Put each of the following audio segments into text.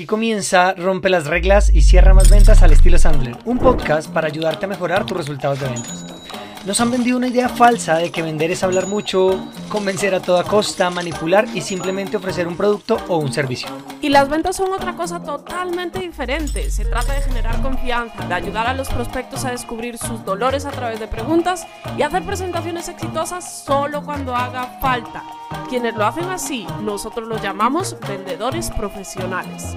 Aquí comienza Rompe las reglas y cierra más ventas al estilo Sandler, un podcast para ayudarte a mejorar tus resultados de ventas. Nos han vendido una idea falsa de que vender es hablar mucho, convencer a toda costa, manipular y simplemente ofrecer un producto o un servicio. Y las ventas son otra cosa totalmente diferente. Se trata de generar confianza, de ayudar a los prospectos a descubrir sus dolores a través de preguntas y hacer presentaciones exitosas solo cuando haga falta. Quienes lo hacen así, nosotros los llamamos vendedores profesionales.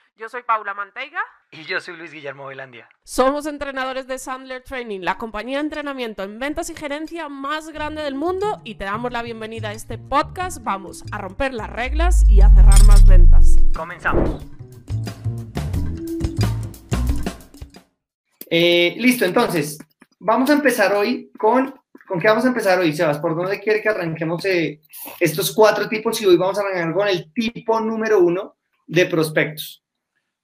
Yo soy Paula Manteiga. Y yo soy Luis Guillermo Velandia. Somos entrenadores de Sandler Training, la compañía de entrenamiento en ventas y gerencia más grande del mundo y te damos la bienvenida a este podcast. Vamos a romper las reglas y a cerrar más ventas. Comenzamos. Eh, listo, entonces, vamos a empezar hoy con... ¿Con qué vamos a empezar hoy, Sebas? ¿Por dónde quiere que arranquemos eh, estos cuatro tipos? Y hoy vamos a arrancar con el tipo número uno de prospectos.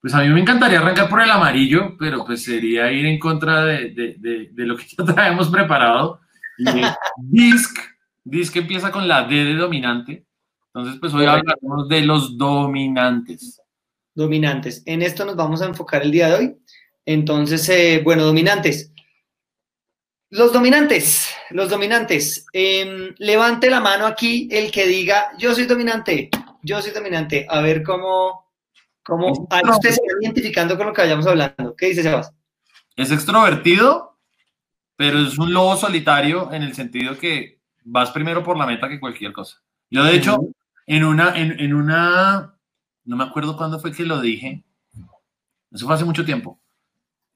Pues a mí me encantaría arrancar por el amarillo, pero pues sería ir en contra de, de, de, lo que ya traemos preparado. DISC, DISC empieza con la D de dominante. Entonces, pues hoy hablaremos de los dominantes. Dominantes. En esto nos vamos a enfocar el día de hoy. Entonces, eh, bueno, dominantes. Los dominantes, los dominantes. Eh, levante la mano aquí el que diga, yo soy dominante, yo soy dominante. A ver cómo, cómo usted se va identificando con lo que vayamos hablando. ¿Qué dice Sebas? Es extrovertido, pero es un lobo solitario en el sentido que vas primero por la meta que cualquier cosa. Yo, de hecho, en una, en, en una, no me acuerdo cuándo fue que lo dije, eso fue hace mucho tiempo.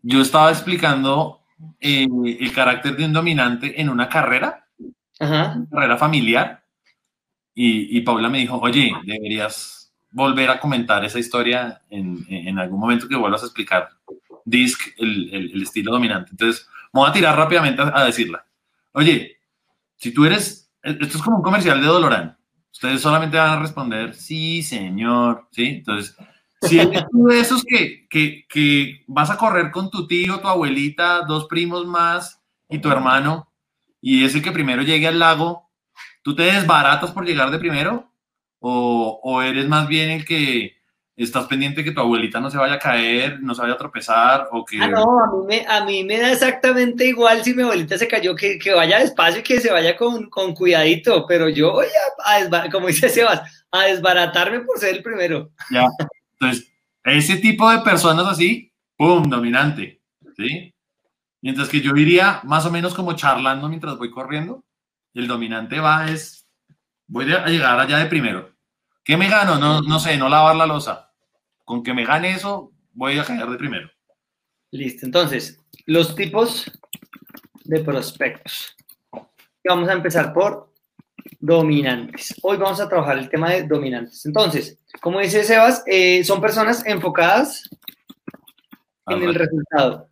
Yo estaba explicando eh, el carácter de un dominante en una carrera, una carrera familiar, y, y, Paula me dijo, oye, deberías volver a comentar esa historia en, en algún momento que vuelvas a explicar DISC, el, el, el, estilo dominante. Entonces, me voy a tirar rápidamente a, a decirla. Oye, si tú eres, esto es como un comercial de Dolorán, ustedes solamente van a responder, sí, señor, ¿sí? Entonces, si eres tú de esos que, que, que, vas a correr con tu tío, tu abuelita, dos primos más y tu hermano, y es el que primero llegue al lago, ¿tú te desbaratas por llegar de primero? ¿O, o eres más bien el que estás pendiente que tu abuelita no se vaya a caer, no se vaya a tropezar? O que... Ah, no, a mí, me, a mí me da exactamente igual si mi abuelita se cayó, que, que vaya despacio y que se vaya con, con cuidadito, pero yo voy a, a como dice Sebas, a desbaratarme por ser el primero. Ya. Entonces, ese tipo de personas así, ¡pum!, dominante, ¿sí? Mientras que yo iría más o menos como charlando mientras voy corriendo, el dominante va es, voy a llegar allá de primero. ¿Qué me gano? No, no sé, no lavar la losa. Con que me gane eso, voy a caer de primero. Listo, entonces, los tipos de prospectos. Vamos a empezar por dominantes. Hoy vamos a trabajar el tema de dominantes. Entonces, como dice Sebas, eh, son personas enfocadas en el resultado,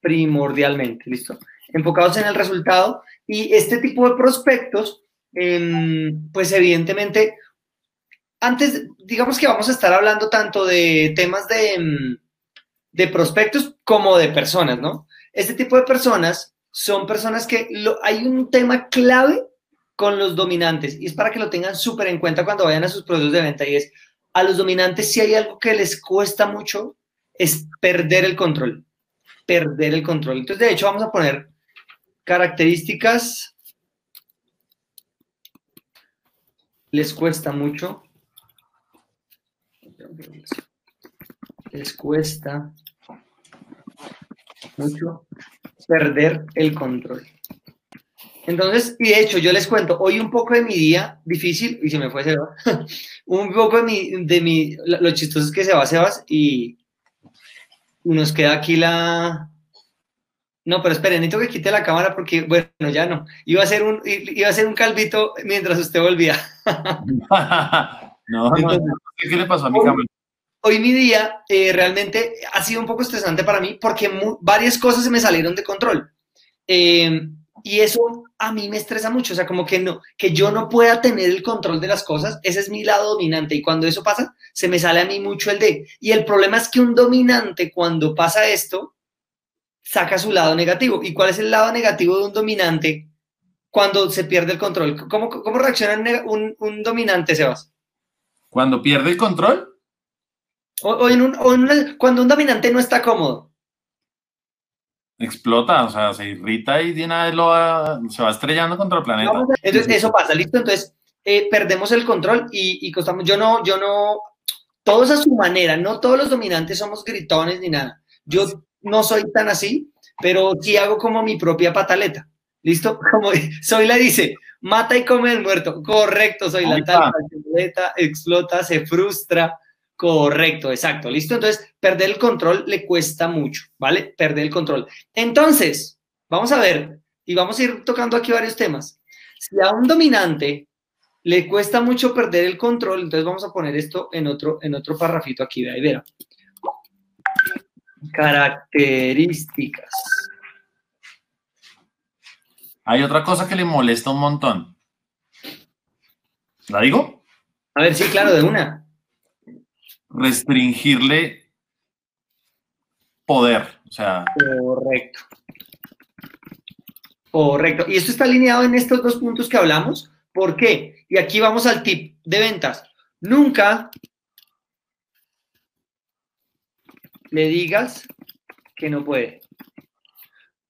primordialmente, ¿listo? Enfocados en el resultado y este tipo de prospectos, eh, pues evidentemente, antes, digamos que vamos a estar hablando tanto de temas de, de prospectos como de personas, ¿no? Este tipo de personas son personas que hay un tema clave con los dominantes y es para que lo tengan súper en cuenta cuando vayan a sus procesos de venta y es a los dominantes si hay algo que les cuesta mucho es perder el control, perder el control. Entonces, de hecho, vamos a poner características. Les cuesta mucho. Les cuesta mucho perder el control. Entonces, y de hecho, yo les cuento, hoy un poco de mi día difícil, y se me fue Sebas, un poco de mi, de mi, lo chistoso es que se va Sebas y, nos queda aquí la... No, pero esperen, necesito que quite la cámara porque, bueno, ya no. Iba a ser un, iba a ser un calvito mientras usted volvía. no, Entonces, ¿qué le pasó a mi cámara? hoy mi día eh, realmente ha sido un poco estresante para mí porque varias cosas se me salieron de control. Eh, y eso a mí me estresa mucho, o sea, como que no, que yo no pueda tener el control de las cosas, ese es mi lado dominante y cuando eso pasa, se me sale a mí mucho el de. Y el problema es que un dominante cuando pasa esto, saca su lado negativo. ¿Y cuál es el lado negativo de un dominante cuando se pierde el control? ¿Cómo, cómo reacciona un, un dominante, Sebas? ¿Cuando pierde el control? O, en un, cuando un dominante no está cómodo. Explota, o sea, se irrita y de una vez lo se va estrellando contra el planeta. Entonces, eso pasa, listo. Entonces, eh, perdemos el control y, y costamos. Yo no, yo no, todos a su manera, no todos los dominantes somos gritones ni nada. Yo no soy tan así, pero sí hago como mi propia pataleta. ¿Listo? Como soy la dice, mata y come el muerto. Correcto, soy la tal, explota, se frustra, Correcto, exacto, listo. Entonces, perder el control le cuesta mucho, ¿vale? Perder el control. Entonces, vamos a ver, y vamos a ir tocando aquí varios temas. Si a un dominante le cuesta mucho perder el control, entonces vamos a poner esto en otro, en otro parrafito aquí, ahí verá. Características. Hay otra cosa que le molesta un montón. ¿La digo? A ver, sí, claro, de una restringirle poder. O sea. Correcto. Correcto. Y esto está alineado en estos dos puntos que hablamos. ¿Por qué? Y aquí vamos al tip de ventas. Nunca le digas que no puede.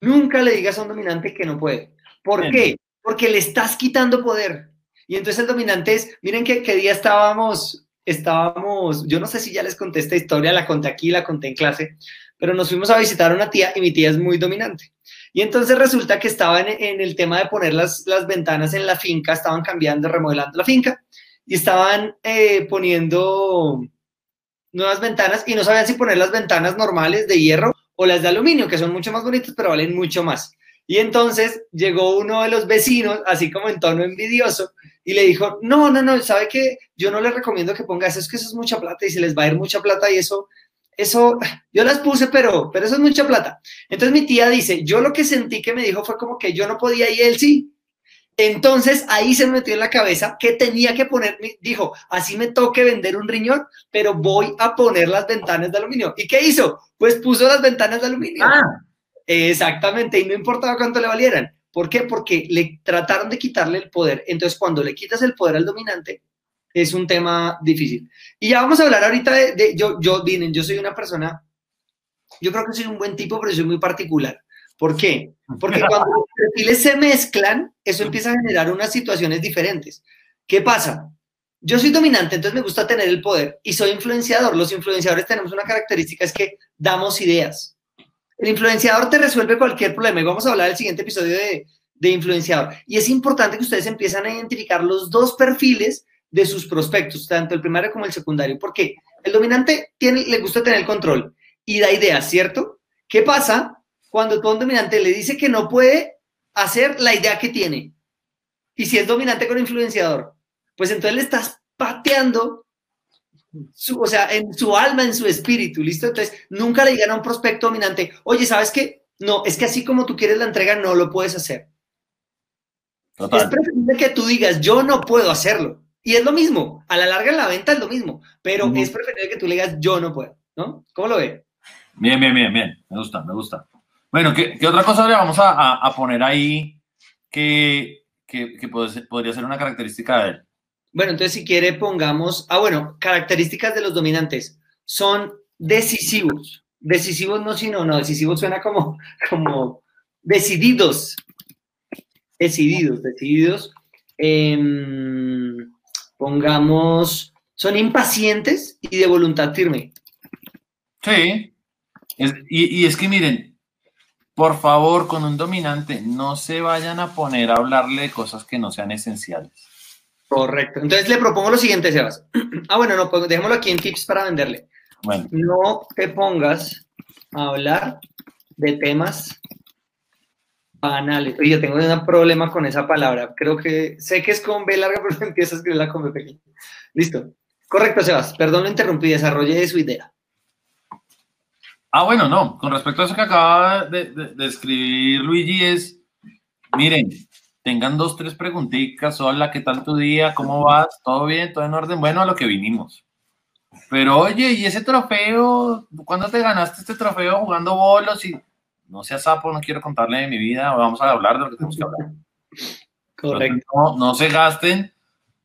Nunca le digas a un dominante que no puede. ¿Por qué? Porque le estás quitando poder. Y entonces el dominante es, miren que, qué día estábamos estábamos, yo no sé si ya les conté esta historia, la conté aquí, la conté en clase, pero nos fuimos a visitar a una tía y mi tía es muy dominante. Y entonces resulta que estaba en, el tema de poner las, las, ventanas en la finca, estaban cambiando, remodelando la finca y estaban eh, poniendo nuevas ventanas y no sabían si poner las ventanas normales de hierro o las de aluminio, que son mucho más bonitas, pero valen mucho más. Y entonces llegó uno de los vecinos, así como en tono envidioso, y le dijo, no, no, no, ¿sabe qué? Yo no le recomiendo que ponga eso, es que eso es mucha plata y se les va a ir mucha plata y eso, eso, yo las puse, pero, pero eso es mucha plata. Entonces mi tía dice, yo lo que sentí que me dijo fue como que yo no podía y él sí. Entonces ahí se me metió en la cabeza que tenía que poner, dijo, así me toque vender un riñón, pero voy a poner las ventanas de aluminio. ¿Y qué hizo? Pues puso las ventanas de aluminio. Ah. Exactamente, y no importaba cuánto le valieran. ¿Por qué? Porque le trataron de quitarle el poder. Entonces, cuando le quitas el poder al dominante, es un tema difícil. Y ya vamos a hablar ahorita de, yo, yo, miren, yo soy una persona, yo creo que soy un buen tipo, pero soy muy particular. ¿Por qué? Porque cuando los perfiles se mezclan, eso empieza a generar unas situaciones diferentes. ¿Qué pasa? Yo soy dominante, entonces me gusta tener el poder y soy influenciador. Los influenciadores tenemos una característica, es que damos ideas. El influenciador te resuelve cualquier problema y vamos a hablar del siguiente episodio de, influenciador. Y es importante que ustedes empiezan a identificar los dos perfiles de sus prospectos, tanto el primario como el secundario, porque el dominante tiene, le gusta tener el control y da ideas, ¿cierto? ¿Qué pasa cuando a un dominante le dice que no puede hacer la idea que tiene? Y si es dominante con influenciador, pues entonces le estás pateando o sea, en su alma, en su espíritu, ¿listo? Entonces, nunca le digan a un prospecto dominante, oye, ¿sabes qué? No, es que así como tú quieres la entrega, no lo puedes hacer. Es preferible que tú digas, yo no puedo hacerlo. Y es lo mismo, a la larga en la venta es lo mismo, pero es preferible que tú le digas, yo no puedo, ¿no? ¿Cómo lo ve? Bien, bien, bien, bien, me gusta, me gusta. Bueno, ¿qué, otra cosa le vamos a, poner ahí que, que, podría ser una característica de él? Bueno, entonces si quiere pongamos, ah, bueno, características de los dominantes. Son decisivos. Decisivos no, sino, no, decisivos suena como, como decididos. Decididos, decididos. Em, pongamos, son impacientes y de voluntad firme. Sí. y, y es que miren, por favor, con un dominante, no se vayan a poner a hablarle de cosas que no sean esenciales. Correcto. Entonces le propongo lo siguiente, Sebas. ah, bueno, no, pues dejémoslo aquí en tips para venderle. Bueno. No te pongas a hablar de temas banales. Oye, tengo un problema con esa palabra. Creo que sé que es con B larga, pero empiezo a escribirla con B pequeña. Listo. Correcto, Sebas. Perdón, lo interrumpí, desarrolle su idea. Ah, bueno, no. Con respecto a eso que acaba de, de, escribir Luigi es, miren, tengan dos, tres preguntitas. Hola, ¿qué tal tu día? ¿Cómo vas? ¿Todo bien? ¿Todo en orden? Bueno, a lo que vinimos. Pero oye, ¿y ese trofeo? ¿Cuándo te ganaste este trofeo jugando bolos? Y no seas sapo, no quiero contarle de mi vida. Vamos a hablar de lo que tenemos que hablar. Correcto. No, no se gasten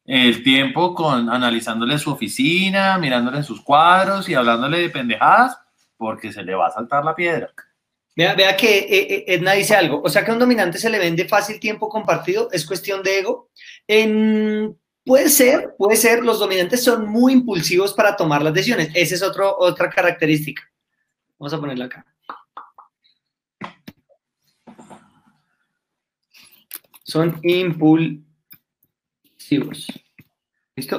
el tiempo con analizándole su oficina, mirándole sus cuadros y hablándole de pendejadas porque se le va a saltar la piedra. Vea, vea que eh, eh, Edna dice algo, o sea que a un dominante se le vende fácil tiempo compartido, es cuestión de ego. puede ser, puede ser, los dominantes son muy impulsivos para tomar las decisiones, esa es otro, otra característica. Vamos a ponerla acá. Son impulsivos.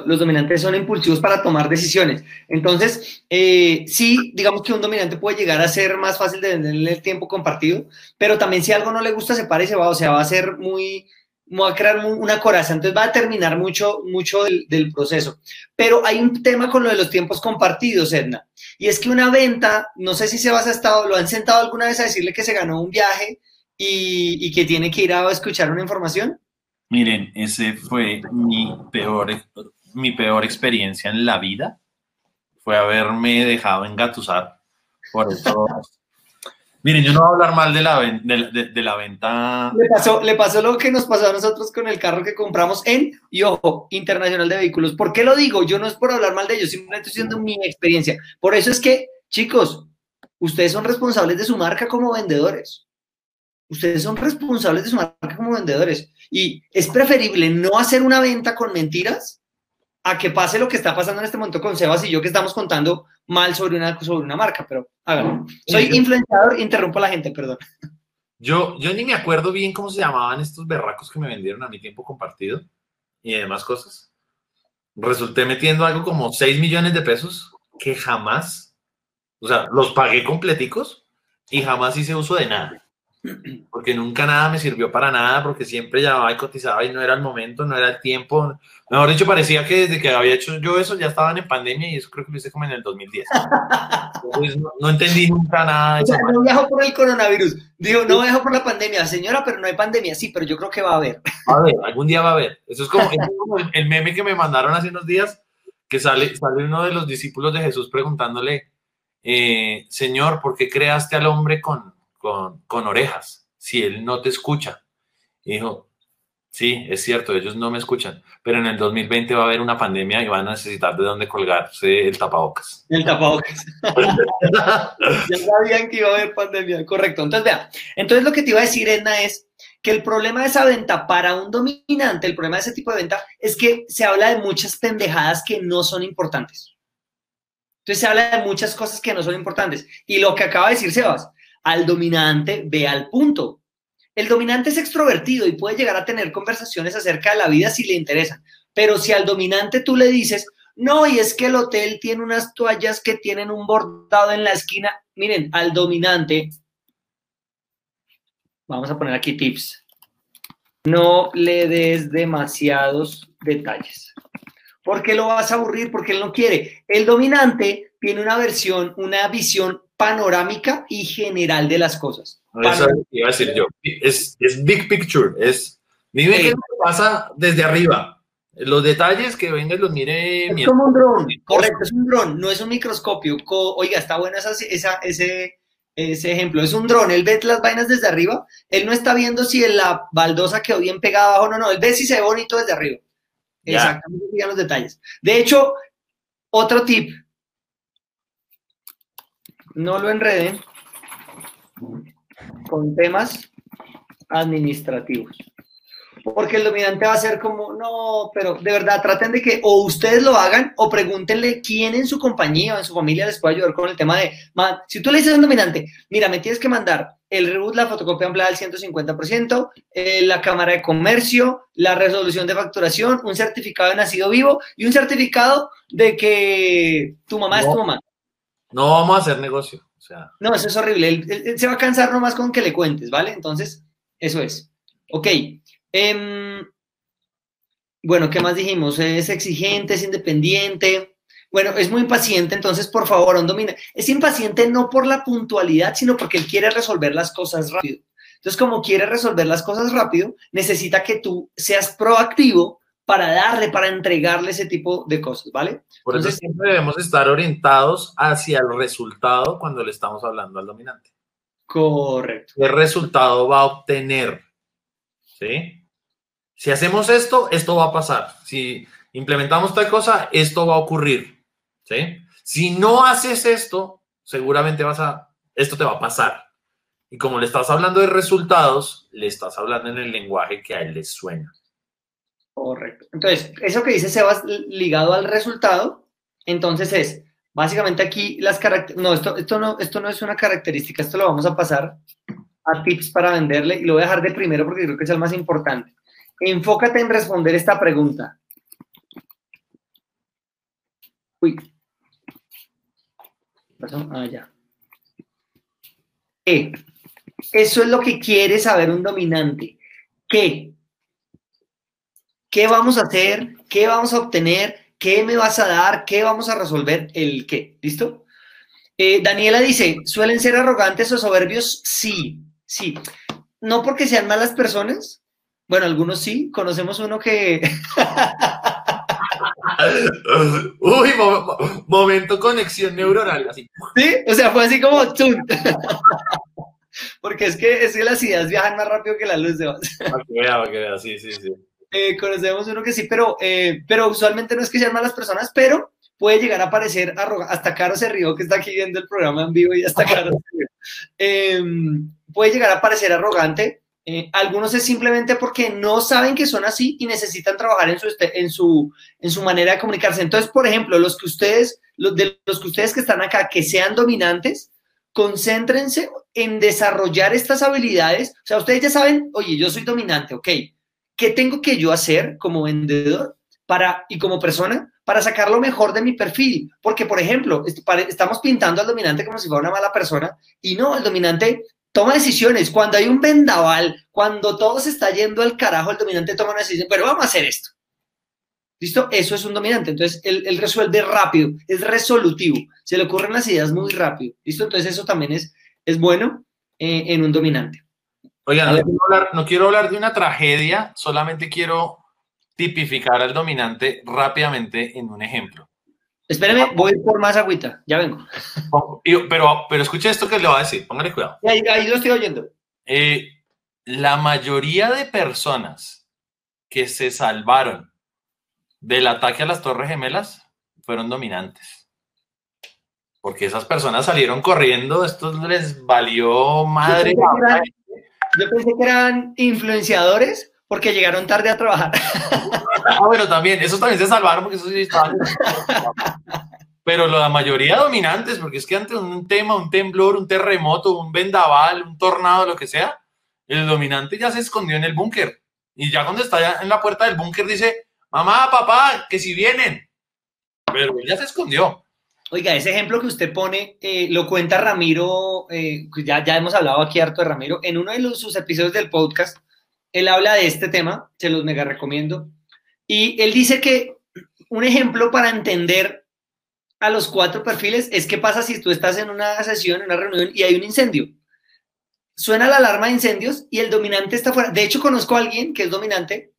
Los dominantes son impulsivos para tomar decisiones. Entonces, eh, sí, digamos que un dominante puede llegar a ser más fácil de venderle el tiempo compartido, pero también si algo no le gusta, se para y se va, o sea, va a ser muy, va a crear una coraza, entonces va a terminar mucho, mucho del, proceso. Pero hay un tema con lo de los tiempos compartidos, Edna, y es que una venta, no sé si se va a estado, lo han sentado alguna vez a decirle que se ganó un viaje y que tiene que ir a escuchar una información. Miren, ese fue mi peor, mi peor experiencia en la vida. Fue haberme dejado engatusar. Por eso. Miren, yo no voy a hablar mal de la, de, la venta. Le pasó, le pasó lo que nos pasó a nosotros con el carro que compramos en, y ojo, Internacional de Vehículos. ¿Por qué lo digo? Yo no es por hablar mal de ellos, simplemente estoy diciendo mi experiencia. Por eso es que, chicos, ustedes son responsables de su marca como vendedores. Ustedes son responsables de su marca como vendedores. Y es preferible no hacer una venta con mentiras a que pase lo que está pasando en este momento con Sebas y yo que estamos contando mal sobre una, sobre una marca, pero háganlo. Soy influenciador, interrumpo a la gente, perdón. Yo, yo ni me acuerdo bien cómo se llamaban estos berracos que me vendieron a mi tiempo compartido y demás cosas. Resulté metiendo algo como 6 millones de pesos que jamás, o sea, los pagué completicos y jamás hice uso de nada porque nunca nada me sirvió para nada, porque siempre llamaba y cotizaba y no era el momento, no era el tiempo. Mejor dicho, parecía que desde que había hecho yo eso ya estaban en pandemia y eso creo que lo hice como en el 2010. no, entendí nunca nada. no viajo por el coronavirus. Digo, no viajo por la pandemia. Señora, pero no hay pandemia. Sí, pero yo creo que va a haber. A ver, algún día va a haber. Eso es como, el, meme que me mandaron hace unos días, que sale, sale uno de los discípulos de Jesús preguntándole, eh, Señor, ¿por qué creaste al hombre con con, orejas si él no te escucha. Y dijo, sí, es cierto, ellos no me escuchan, pero en el 2020 va a haber una pandemia y van a necesitar de dónde colgarse el tapabocas. El tapabocas. ya sabían que iba a haber pandemia, correcto. Entonces, vea, entonces lo que te iba a decir, Edna, es que el problema de esa venta para un dominante, el problema de ese tipo de venta, es que se habla de muchas pendejadas que no son importantes. Entonces se habla de muchas cosas que no son importantes. Y lo que acaba de decir Sebas, al dominante ve al punto. El dominante es extrovertido y puede llegar a tener conversaciones acerca de la vida si le interesan, pero si al dominante tú le dices, no, y es que el hotel tiene unas toallas que tienen un bordado en la esquina, miren, al dominante, vamos a poner aquí tips, no le des demasiados detalles. porque lo vas a aburrir? Porque él no quiere. El dominante tiene una versión, una visión panorámica y general de las cosas. Eso iba a decir yo. Es, es big picture, es dime qué pasa desde arriba. Los detalles que venga y los mire. Es como un dron, correcto, es un dron, no es un microscopio. Oiga, está bueno esa, ese, ese ejemplo. Es un dron, él ve las vainas desde arriba, él no está viendo si la baldosa quedó bien pegada abajo, no, no, él ve si se ve bonito desde arriba. Exactamente, los detalles. De hecho, otro tip, no lo enreden con temas administrativos. Porque el dominante va a ser como, no, pero de verdad traten de que o ustedes lo hagan o pregúntenle quién en su compañía o en su familia les puede ayudar con el tema de, si tú le dices a un dominante, mira, me tienes que mandar el reboot, la fotocopia ampliada al 150%, eh, la cámara de comercio, la resolución de facturación, un certificado de nacido vivo y un certificado de que tu mamá es tu mamá. No vamos a hacer negocio. O sea. No, eso es horrible. Él, se va a cansar nomás con que le cuentes, ¿vale? Entonces, eso es. Ok. Em, bueno, ¿qué más dijimos? Es exigente, es independiente. Bueno, es muy impaciente, entonces por favor, un domina. Es impaciente no por la puntualidad, sino porque él quiere resolver las cosas rápido. Entonces, como quiere resolver las cosas rápido, necesita que tú seas proactivo para darle, para entregarle ese tipo de cosas, ¿vale? Por eso siempre debemos estar orientados hacia el resultado cuando le estamos hablando al dominante. Correcto. ¿Qué resultado va a obtener? ¿Sí? Si hacemos esto, esto va a pasar. Si implementamos tal cosa, esto va a ocurrir. ¿Sí? Si no haces esto, seguramente vas a, esto te va a pasar. Y como le estás hablando de resultados, le estás hablando en el lenguaje que a él le suena. Correcto. Entonces, eso que dice Sebas ligado al resultado, entonces es, básicamente aquí las características, no esto, esto no, esto no es una característica, esto lo vamos a pasar a tips para venderle y lo voy a dejar de primero porque creo que es el más importante. Enfócate en responder esta pregunta. Uy. pasó? Ah, ya. ¿Qué? Eso es lo que quiere saber un dominante. ¿Qué? ¿Qué vamos a hacer? ¿Qué vamos a obtener? ¿Qué me vas a dar? ¿Qué vamos a resolver? El qué. ¿Listo? Eh, Daniela dice, ¿suelen ser arrogantes o soberbios? Sí, sí. No porque sean malas personas. Bueno, algunos sí. Conocemos uno que... Uy, momento conexión neuronal. Así. Sí, o sea, fue así como... porque es que, es que las ideas viajan más rápido que la luz de Para que vea, para que vea, sí, sí, sí. Eh, conocemos uno que sí, pero, eh, pero usualmente no es que sean malas personas, pero puede llegar a parecer arrogante. Hasta Caro se rió que está aquí viendo el programa en vivo y hasta Caro se rió. Em, puede llegar a parecer arrogante. Eh, algunos es simplemente porque no saben que son así y necesitan trabajar en su, este, en su, en su manera de comunicarse. Entonces, por ejemplo, los que ustedes, los de los que ustedes que están acá, que sean dominantes, concéntrense en desarrollar estas habilidades. O sea, ustedes ya saben, oye, yo soy dominante, ok ¿Qué tengo que yo hacer como vendedor para, y como persona para sacar lo mejor de mi perfil? Porque, por ejemplo, estamos pintando al dominante como si fuera una mala persona y no, el dominante toma decisiones. Cuando hay un vendaval, cuando todo se está yendo al carajo, el dominante toma una decisión, pero vamos a hacer esto. ¿Listo? Eso es un dominante. Entonces, él, resuelve rápido, es resolutivo, se le ocurren las ideas muy rápido. ¿Listo? Entonces, eso también es, es bueno eh, en un dominante. Oigan, no quiero, hablar, de una tragedia, solamente quiero tipificar al dominante rápidamente en un ejemplo. Espéreme, voy por más agüita, ya vengo. Pero, pero escuche esto que le voy a decir, póngale cuidado. Ahí, ahí lo estoy oyendo. Eh, la mayoría de personas que se salvaron del ataque a las Torres Gemelas fueron dominantes. Porque esas personas salieron corriendo, esto les valió madre. Yo pensé que eran influenciadores porque llegaron tarde a trabajar. Ah, bueno, también, esos también se salvaron porque esos sí estaban. Pero la mayoría dominantes, porque es que ante un tema, un temblor, un terremoto, un vendaval, un tornado, lo que sea, el dominante ya se escondió en el búnker. Y ya cuando está en la puerta del búnker dice, mamá, papá, que si vienen. Pero ya se escondió. Oiga, ese ejemplo que usted pone eh, lo cuenta Ramiro, eh, ya, ya hemos hablado aquí harto de Ramiro, en uno de sus episodios del podcast, él habla de este tema, se los mega recomiendo, y él dice que un ejemplo para entender a los cuatro perfiles es qué pasa si tú estás en una sesión, en una reunión y hay un incendio. Suena la alarma de incendios y el dominante está fuera. De hecho, conozco a alguien que es dominante,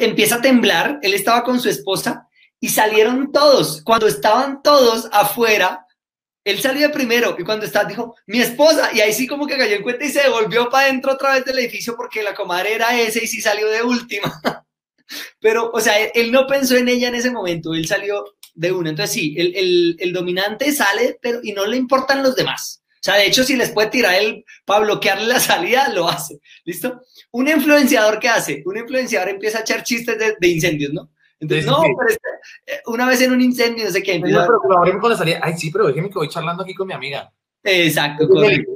empieza a temblar, él estaba con su esposa y salieron todos. Cuando estaban todos afuera, él salió primero y cuando estaba dijo, mi esposa, y ahí sí como que cayó en cuenta y se devolvió para adentro otra vez del edificio porque la comadre era ese y sí salió de última. Pero, o sea, él, no pensó en ella en ese momento, él salió de una. Entonces sí, el, el, dominante sale, pero y no le importan los demás. O sea, de hecho, si les puede tirar él para bloquearle la salida, lo hace. ¿Listo? Un influenciador, ¿qué hace? Un influenciador empieza a echar chistes de incendios, ¿no? Entonces, no, pero eh, una vez en un incendio, no sé qué. No, pero colaboremos con la salida. Ay, sí, pero déjeme que voy charlando aquí con mi amiga. Exacto, correcto.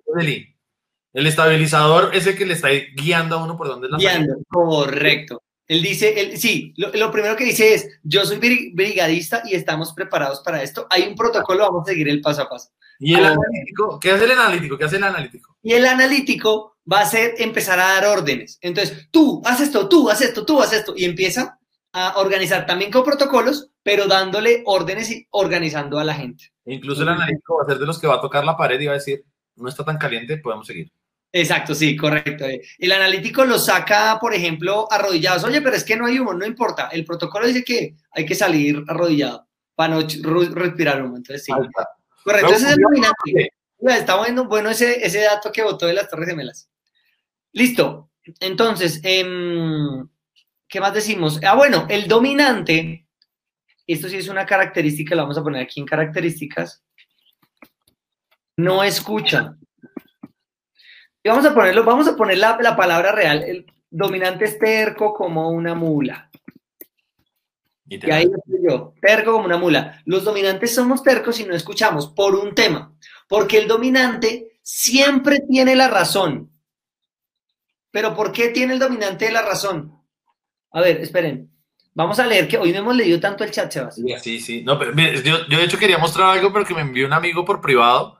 El estabilizador es el que le está guiando a uno por donde es la guiando, correcto. Él dice, él, sí, lo, primero que dice es, yo soy brigadista y estamos preparados para esto. Hay un protocolo, vamos a seguir el paso a paso. ¿Y el analítico? ¿Qué hace el analítico? ¿Qué hace el analítico? Y el analítico va a ser empezar a dar órdenes. Entonces, tú, haz esto, tú, haz esto, tú, haz esto. Y empieza a organizar también con protocolos, pero dándole órdenes y organizando a la gente. Incluso el analítico va a ser de los que va a tocar la pared y va a decir, no está tan caliente, podemos seguir. Exacto, sí, correcto. El analítico lo saca, por ejemplo, arrodillados. Oye, pero es que no hay humo, no importa. El protocolo dice que hay que salir arrodillado para no respirar humo. Entonces, sí. Correcto, ese es el dominante. Está bueno, bueno ese, ese dato que votó de las Torres Gemelas. Listo. Entonces, em, ¿qué más decimos? Ah, bueno, el dominante, esto sí es una característica, lo vamos a poner aquí en características, no escucha. Y vamos a ponerlo, vamos a poner la, la palabra real. El dominante es terco como una mula. Y, ahí estoy yo, terco como una mula. Los dominantes somos tercos y no escuchamos por un tema, porque el dominante siempre tiene la razón. Pero ¿por qué tiene el dominante la razón? A ver, esperen. Vamos a leer que hoy no hemos leído tanto el chat, Sebas. Sí, sí. No, pero, yo, yo, de hecho quería mostrar algo, pero que me envió un amigo por privado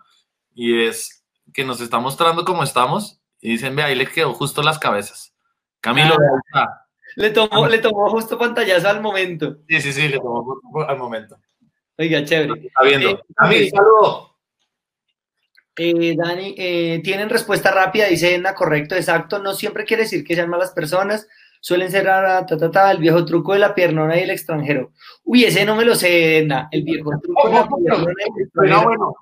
y es que nos está mostrando cómo estamos y dicen, ve, ahí le quedó justo las cabezas. Camilo, ah, le, tomó, le tomó justo pantallazo al momento. Sí, sí, sí, le tomó al momento. Oiga, chévere. Está viendo. Eh, Camilo, saludo. Eh, Dani, eh, tienen respuesta rápida, dice Edna, correcto, exacto. No siempre quiere decir que sean malas personas. Suelen ser ta, ta, ta, el viejo truco de la piernona y el extranjero. Uy, ese no me lo sé. El viejo truco de la piernona y el extranjero. bueno.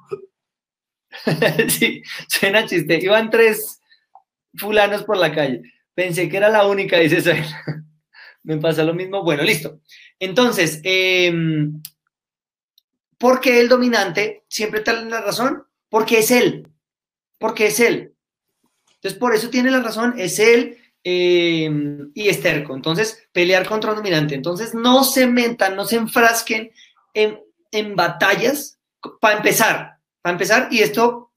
sí, suena chiste. Iban tres fulanos por la calle. Pensé que era la única, dice Suena. me pasa lo mismo. Bueno, listo. Entonces, eh, ¿por qué el dominante siempre tiene la razón? Porque es él. Porque es él. Entonces, por eso tiene la razón, es él eh, y es terco. Entonces, pelear contra un dominante. Entonces, no se mentan, no se enfrasquen en, en batallas para empezar a empezar, y esto.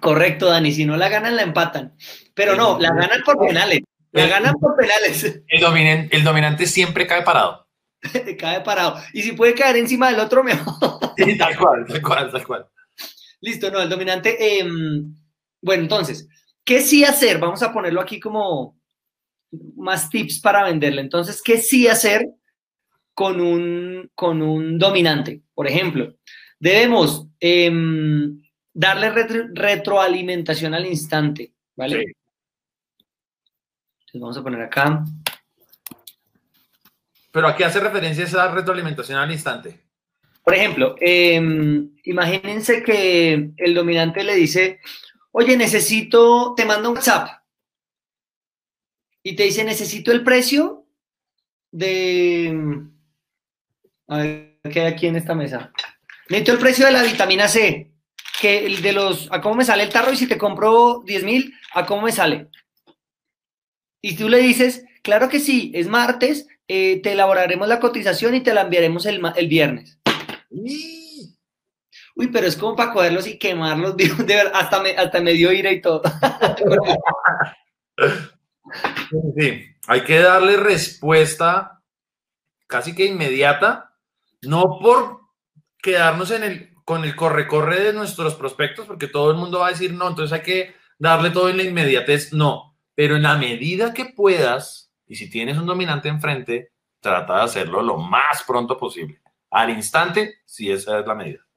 Correcto, Dani. Si no la ganan, la empatan. Pero no, la ganan por penales. La ganan por penales. El, dominante, el dominante siempre cae parado. cae parado. Y si puede caer encima del otro, mejor. Sí, tal cual, tal cual, tal cual. Listo, no, el dominante. Em, bueno, entonces, ¿qué sí hacer? Vamos a ponerlo aquí como más tips para venderle. Entonces, ¿qué sí hacer con un, con un dominante. Por ejemplo, debemos em, darle retroalimentación al instante, ¿vale? Entonces vamos a poner acá. Pero aquí hace referencia a esa retroalimentación al instante. Por ejemplo, em, imagínense que el dominante le dice, oye, necesito, te mando un WhatsApp. Y te dice, necesito el precio de, a ver, ¿qué hay aquí en esta mesa? Necesito el precio de la vitamina C. Que el de los, ¿a cómo me sale el tarro? Y si te compro 10 mil, ¿a cómo me sale? Y tú le dices, claro que sí, es martes, eh, te elaboraremos la cotización y te la enviaremos el viernes. Uy, pero es como para cogerlos y quemarlos, de verdad, hasta me, hasta me ira y todo. sí, hay que darle respuesta casi que inmediata no por quedarnos en el, con el corre-corre de nuestros prospectos, porque todo el mundo va a decir no, entonces hay que darle todo en la inmediatez, no, pero en la medida que puedas, y si tienes un dominante enfrente, trata de hacerlo lo más pronto posible, al instante, si esa es la medida.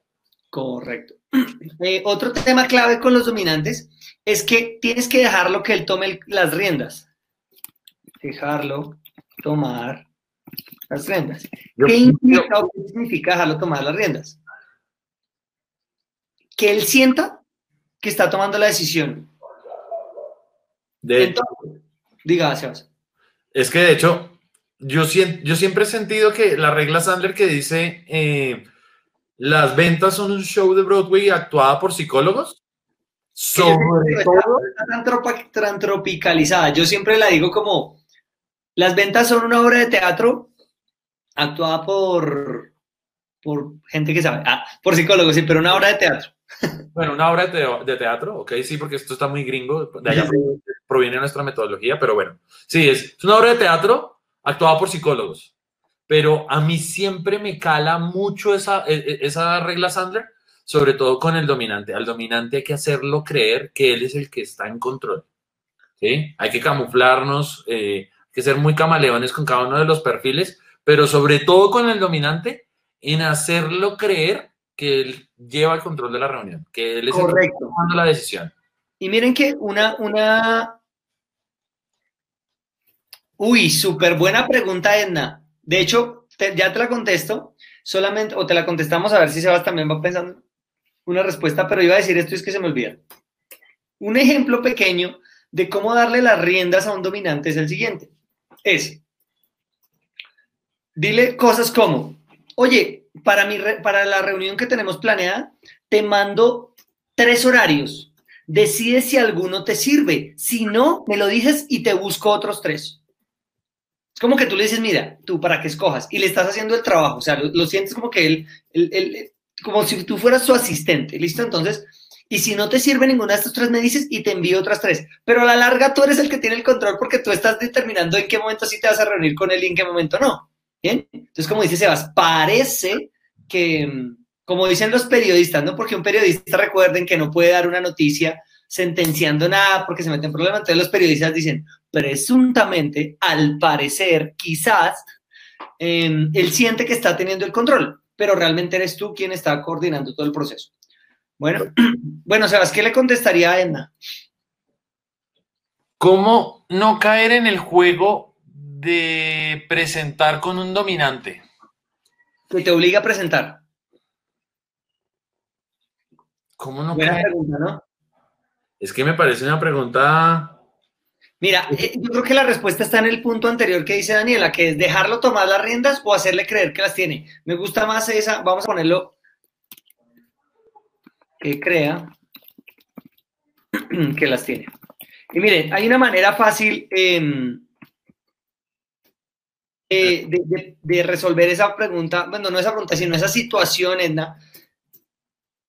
Correcto. Eh, otro tema clave con los dominantes es que tienes que dejarlo que él tome las riendas. Dejarlo tomar las riendas. ¿Qué implica o qué significa dejarlo tomar las riendas? Que él sienta que está tomando la decisión. De Entonces, diga, Es que de hecho, yo, yo siempre he sentido que la regla Sandler que dice eh, las ventas son un show de Broadway actuada por psicólogos. Sobre todo. tan tropicalizada. Yo siempre la digo como las ventas son una obra de teatro actuada por, por gente que sabe, ah, por psicólogos, sí, pero una obra de teatro. Bueno, una obra de, teatro, ok, sí, porque esto está muy gringo, de allá proviene nuestra metodología, pero bueno, sí, es, una obra de teatro actuada por psicólogos, pero a mí siempre me cala mucho esa, e, e, esa regla Sandler, sobre todo con el dominante. Al dominante hay que hacerlo creer que él es el que está en control, ¿sí? Hay que camuflarnos, eh, que ser muy camaleones con cada uno de los perfiles, pero sobre todo con el dominante, en hacerlo creer que él lleva el control de la reunión, que él es el que está tomando la decisión. Y miren que una, una... Uy, súper buena pregunta, Edna. De hecho, ya te la contesto, solamente, o te la contestamos a ver si Sebas también va pensando una respuesta, pero iba a decir esto y es que se me olvida. Un ejemplo pequeño de cómo darle las riendas a un dominante es el siguiente. Es, dile cosas como, oye, para, mi para la reunión que tenemos planeada, te mando tres horarios. Decide si alguno te sirve. Si no, me lo dices y te busco otros tres. Como que tú le dices, mira, tú para que escojas y le estás haciendo el trabajo. O sea, lo, sientes como que él, él, como si tú fueras su asistente. ¿Listo? Entonces, y si no te sirve ninguna de estas tres, me dices y te envío otras tres. Pero a la larga tú eres el que tiene el control porque tú estás determinando en qué momento sí te vas a reunir con él y en qué momento no. ¿Bien? Entonces, como dice Sebas, parece que, como dicen los periodistas, ¿no? Porque un periodista, recuerden que no puede dar una noticia sentenciando nada porque se mete en problemas. Entonces los periodistas dicen, presuntamente, al parecer, quizás, em, él siente que está teniendo el control, pero realmente eres tú quien está coordinando todo el proceso. Bueno, bueno, Sebas, ¿qué le contestaría a Edna? ¿Cómo no caer en el juego de presentar con un dominante? Que te obliga a presentar. ¿Cómo no Buena pregunta, ¿no? Es que me parece una pregunta. Mira, eh, yo creo que la respuesta está en el punto anterior que dice Daniela, que es dejarlo tomar las riendas o hacerle creer que las tiene. Me gusta más esa, vamos a ponerlo que crea que las tiene. Y miren, hay una manera fácil em, de, resolver esa pregunta, bueno, no esa pregunta, sino esa situación, Edna,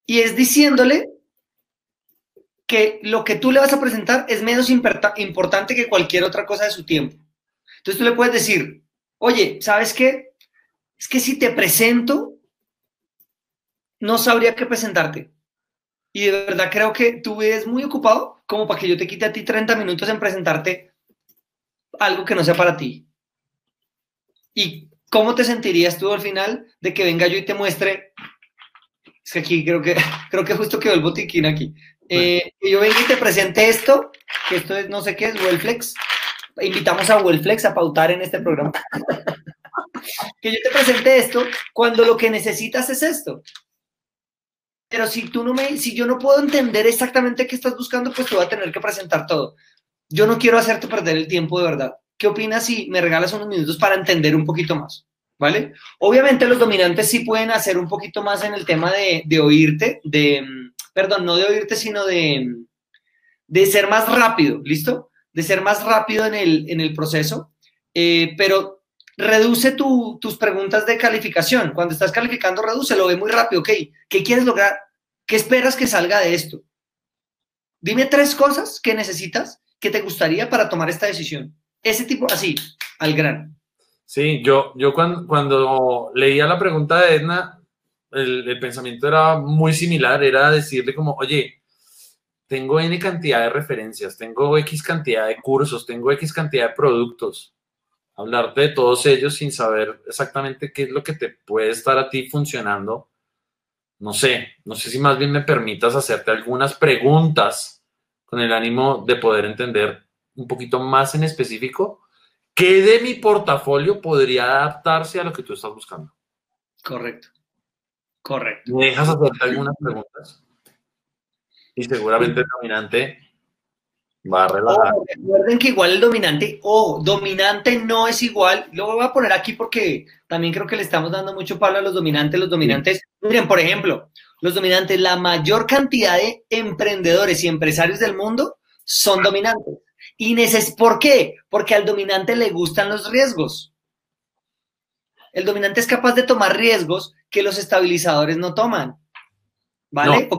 y es diciéndole que lo que tú le vas a presentar es menos importante que cualquier otra cosa de su tiempo. Entonces tú le puedes decir, oye, ¿sabes qué? Es que si te presento, no sabría qué presentarte. Y de verdad creo que tú eres muy ocupado como para que yo te quite a ti 30 minutos en presentarte algo que no sea para ti. ¿Y cómo te sentirías tú al final de que venga yo y te muestre? Es que aquí creo que, creo que justo quedó el botiquín aquí. Eh, que yo venga y te presente esto, que esto es, no sé qué es, Wellflex. Invitamos a Wellflex a pautar en este programa. que yo te presente esto cuando lo que necesitas es esto. Pero si tú no me, si yo no puedo entender exactamente qué estás buscando, pues te voy a tener que presentar todo. Yo no quiero hacerte perder el tiempo de verdad. ¿Qué opinas si me regalas unos minutos para entender un poquito más? ¿Vale? Obviamente los dominantes sí pueden hacer un poquito más en el tema de, oírte, de, perdón, no de oírte, sino de, de ser más rápido, ¿listo? De ser más rápido en el, en el proceso, eh, pero reduce tus preguntas de calificación. Cuando estás calificando, reduce, lo ve muy rápido. Ok, ¿qué quieres lograr? ¿Qué esperas que salga de esto? Dime tres cosas que necesitas que te gustaría para tomar esta decisión. Ese tipo, así, al gran. Sí, yo, yo cuando, cuando leía la pregunta de Edna, el, pensamiento era muy similar, era decirle como, oye, tengo N cantidad de referencias, tengo X cantidad de cursos, tengo X cantidad de productos. Hablarte de todos ellos sin saber exactamente qué es lo que te puede estar a ti funcionando. No sé, no sé si más bien me permitas hacerte algunas preguntas con el ánimo de poder entender un poquito más en específico, ¿qué de mi portafolio podría adaptarse a lo que tú estás buscando? Correcto. Correcto. ¿Me dejas hacerte algunas preguntas? Y seguramente el dominante va a relajar. recuerden que igual el dominante, o dominante no es igual, lo voy a poner aquí porque también creo que le estamos dando mucho palo a los dominantes. Los dominantes, miren, por ejemplo, los dominantes, la mayor cantidad de emprendedores y empresarios del mundo son dominantes. Y ¿Por qué? Porque al dominante le gustan los riesgos. El dominante es capaz de tomar riesgos que los estabilizadores no toman. ¿Vale?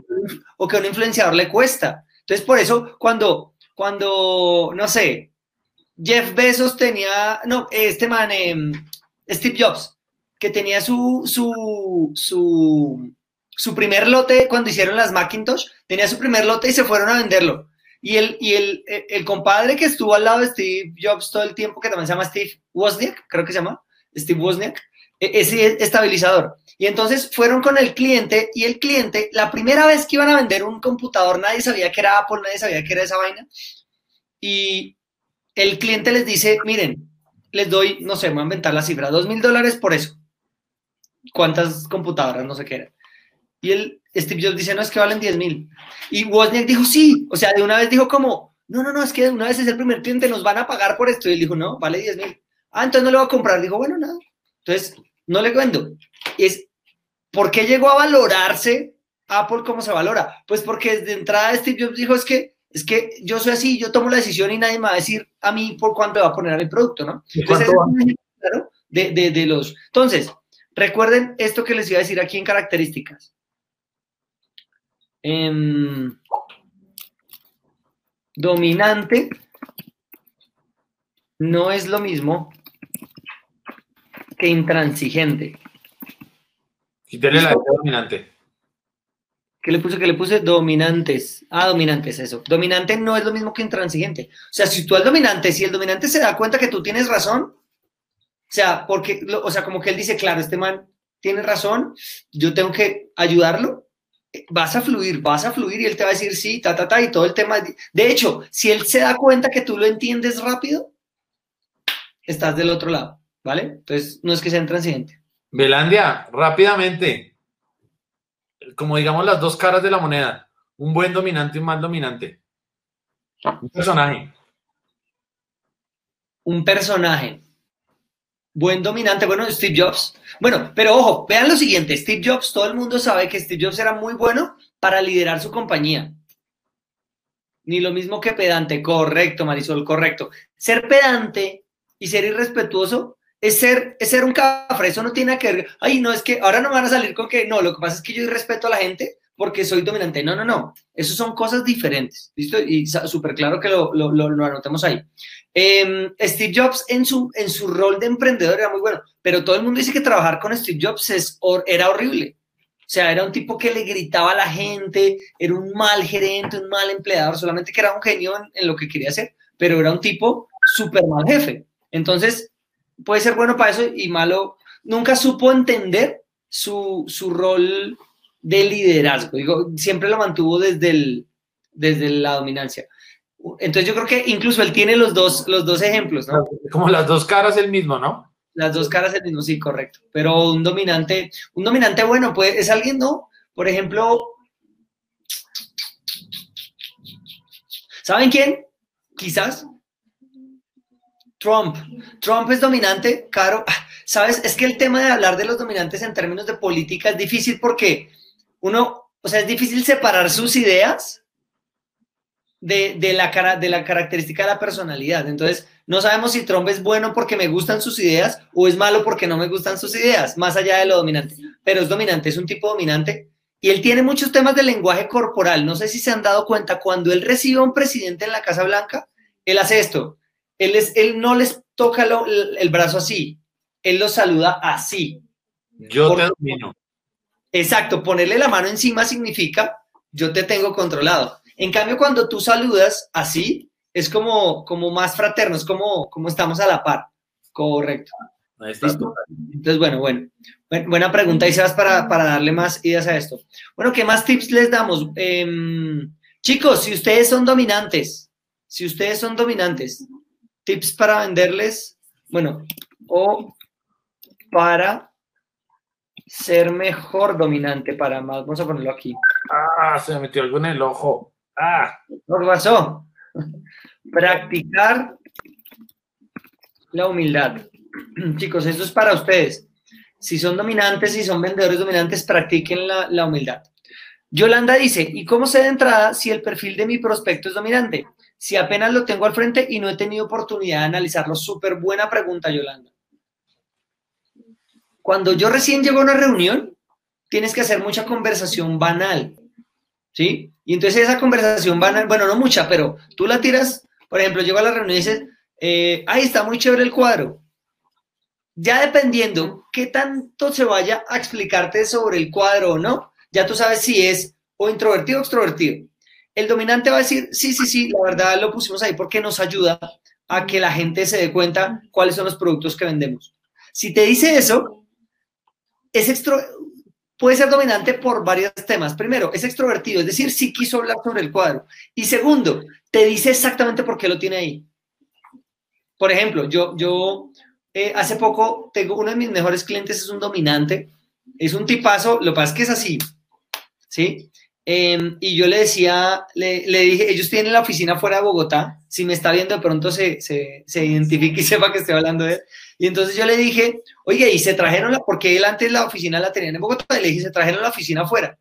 O, que, a un influenciador le cuesta. Entonces, por eso, cuando, cuando, no sé, Jeff Bezos tenía, no, este man, em, Steve Jobs, que tenía su, su, su, su primer lote cuando hicieron las Macintosh, tenía su primer lote y se fueron a venderlo Y, el, y el, el, compadre que estuvo al lado de Steve Jobs todo el tiempo, que también se llama Steve Wozniak, creo que se llama, Steve Wozniak, e, ese estabilizador. Y entonces fueron con el cliente y el cliente, la primera vez que iban a vender un computador, nadie sabía que era Apple, nadie sabía que era esa vaina. Y el cliente les dice, miren, les doy, no sé, me voy a inventar la cifra, dos mil dólares por eso. ¿Cuántas computadoras? No sé qué era. Y el Steve Jobs dice, no, es que valen 10 mil. Y Wozniak dijo, sí. O sea, de una vez dijo como, no, no, no, es que de una vez es el primer cliente, nos van a pagar por esto. Y él dijo, no, vale 10 mil. Ah, entonces no le voy a comprar. Dijo, bueno, nada. Entonces, no le vendo. Es, ¿Por qué llegó a valorarse Apple como se valora? Pues porque desde entrada Steve Jobs dijo, es que es que yo soy así, yo tomo la decisión y nadie me va a decir a mí por cuánto va a poner el producto, ¿no? Entonces, claro, de, de, de, los... Entonces, recuerden esto que les iba a decir aquí en características. Em, dominante no es lo mismo que intransigente. Quítale la dominante. ¿Qué le puse? Que le puse dominantes. Ah, dominantes, eso. Dominante no es lo mismo que intransigente. O sea, si tú al dominante, si el dominante se da cuenta que tú tienes razón, o sea, porque, o sea, como que él dice, claro, este man tiene razón, yo tengo que ayudarlo, vas a fluir, vas a fluir y él te va a decir sí, ta, ta, ta, y todo el tema. De hecho, si él se da cuenta que tú lo entiendes rápido, estás del otro lado, ¿vale? Entonces, no es que sea intransigente. Belandia, rápidamente, como digamos las dos caras de la moneda, un buen dominante y un mal dominante. Un personaje. Un personaje. Buen dominante, bueno, Steve Jobs. Bueno, pero ojo, vean lo siguiente, Steve Jobs, todo el mundo sabe que Steve Jobs era muy bueno para liderar su compañía. Ni lo mismo que pedante, correcto, Marisol, correcto. Ser pedante y ser irrespetuoso es ser, es ser un cafre, eso no tiene que ver, ay, no, es que ahora no van a salir con que, no, lo que pasa es que yo respeto a la gente porque soy dominante. No, no, no, eso son cosas diferentes, ¿listo? Y súper claro que lo, lo, lo, anotemos ahí. Em, Steve Jobs en su, en su rol de emprendedor era muy bueno, pero todo el mundo dice que trabajar con Steve Jobs es, era horrible. O sea, era un tipo que le gritaba a la gente, era un mal gerente, un mal empleador, solamente que era un genio en, en lo que quería hacer, pero era un tipo súper mal jefe. Entonces, puede ser bueno para eso y malo. Nunca supo entender su, rol de liderazgo. Digo, siempre lo mantuvo desde, el, desde la dominancia. Entonces yo creo que incluso él tiene los dos, los dos ejemplos, ¿no? Como las dos caras el mismo, ¿no? Las dos caras el mismo, sí, correcto. Pero un dominante, un dominante bueno, pues es alguien, ¿no? Por ejemplo, ¿saben quién? Quizás Trump. Trump es dominante, Caro. Ah, Sabes, es que el tema de hablar de los dominantes en términos de política es difícil porque uno, o sea, es difícil separar sus ideas de, la, cara, de la característica de la personalidad. Entonces, no sabemos si Trump es bueno porque me gustan sus ideas o es malo porque no me gustan sus ideas, más allá de lo dominante. Pero es dominante, es un tipo dominante. Y él tiene muchos temas de lenguaje corporal. No sé si se han dado cuenta, cuando él recibe a un presidente en la Casa Blanca, él hace esto él, es, él no les toca el, brazo así, él los saluda así. Yo te domino. Exacto, ponerle la mano encima significa yo te tengo controlado. En cambio, cuando tú saludas así, es como, como más fraterno, es como, como estamos a la par. Correcto. Entonces, bueno, bueno. Buena pregunta, y para, para darle más ideas a esto. Bueno, ¿qué más tips les damos? Em, chicos, si ustedes son dominantes, si ustedes son dominantes, tips para venderles, bueno, o para ser mejor dominante para más. Vamos a ponerlo aquí. Ah, se me metió algo en el ojo. Ah. ¿Qué pasó? Practicar la humildad. Chicos, esto es para ustedes. Si son dominantes, si son vendedores dominantes, practiquen la, la humildad. Yolanda dice, ¿y cómo sé de entrada si el perfil de mi prospecto es dominante? Si apenas lo tengo al frente y no he tenido oportunidad de analizarlo? Súper buena pregunta, Yolanda. Cuando yo recién llego a una reunión, tienes que hacer mucha conversación banal, ¿sí? Y entonces esa conversación banal, bueno, no mucha, pero tú la tiras, por ejemplo, llego a la reunión y dices, eh, ahí está muy chévere el cuadro. Ya dependiendo qué tanto se vaya a explicarte sobre el cuadro o no, ya tú sabes si es o introvertido o extrovertido. El dominante va a decir, sí, sí, sí, la verdad lo pusimos ahí porque nos ayuda a que la gente se dé cuenta cuáles son los productos que vendemos. Si te dice eso, es extro puede ser dominante por varios temas. Primero, es extrovertido, es decir, sí quiso hablar sobre el cuadro. Y segundo, te dice exactamente por qué lo tiene ahí. Por ejemplo, yo, yo eh, hace poco tengo uno de mis mejores clientes, es un dominante, es un tipazo, lo que pasa es que es así, ¿sí? Em, y yo le decía, le, le, dije, ellos tienen la oficina fuera de Bogotá, si me está viendo de pronto se, se, se identifique y sepa que estoy hablando de él. Y entonces yo le dije, oye, y se trajeron la, porque él antes la oficina la tenía en Bogotá, y le dije, se trajeron la oficina afuera.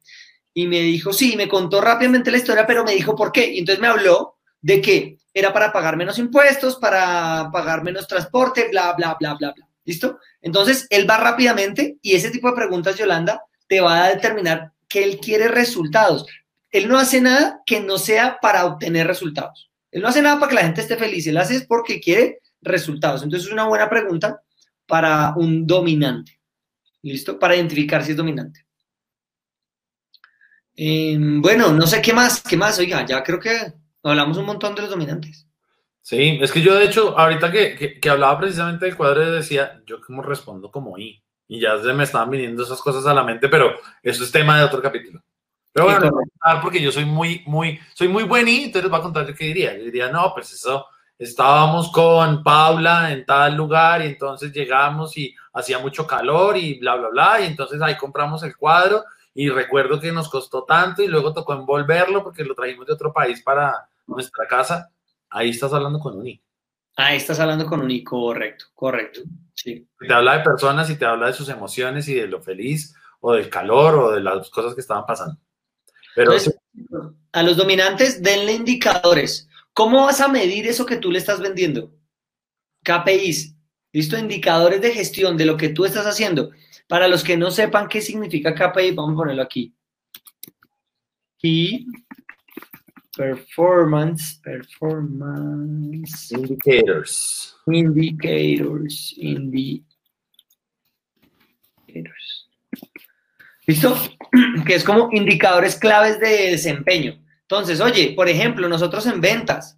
Y me dijo, sí, me contó rápidamente la historia, pero me dijo por qué. Y entonces me habló de que era para pagar menos impuestos, para pagar menos transporte, bla, bla, bla, bla, bla. ¿Listo? Entonces él va rápidamente y ese tipo de preguntas, Yolanda, te va a determinar que él quiere resultados. Él no hace nada que no sea para obtener resultados. Él no hace nada para que la gente esté feliz, él hace es porque quiere resultados. Entonces es una buena pregunta para un dominante. ¿Listo? Para identificar si es dominante. Eh, bueno, no sé qué más, qué más, oiga, ya creo que hablamos un montón de los dominantes. Sí, es que yo de hecho, ahorita que, que, hablaba precisamente del cuadro, decía, yo como respondo como I y ya se me estaban viniendo esas cosas a la mente, pero eso es tema de otro capítulo. Pero bueno, voy a porque yo soy muy, muy, soy muy buen y entonces les voy a contar yo qué diría. Yo diría, no, pues eso, estábamos con Paula en tal lugar y entonces llegamos y hacía mucho calor y bla, bla, bla, y entonces ahí compramos el cuadro y recuerdo que nos costó tanto y luego tocó envolverlo porque lo trajimos de otro país para nuestra casa. Ahí estás hablando con Uni. Ahí estás hablando con Uni, correcto, correcto. Sí. Te habla de personas y te habla de sus emociones y de lo feliz o del calor o de las cosas que estaban pasando. Pero Entonces, a los dominantes, denle indicadores. ¿Cómo vas a medir eso que tú le estás vendiendo? KPIs, ¿listo? Indicadores de gestión de lo que tú estás haciendo. Para los que no sepan qué significa KPI, vamos a ponerlo aquí. Key Performance, Performance. Indicators. Indicators, indicators. ¿Listo? Que es como indicadores claves de desempeño. Entonces, oye, por ejemplo, nosotros en ventas,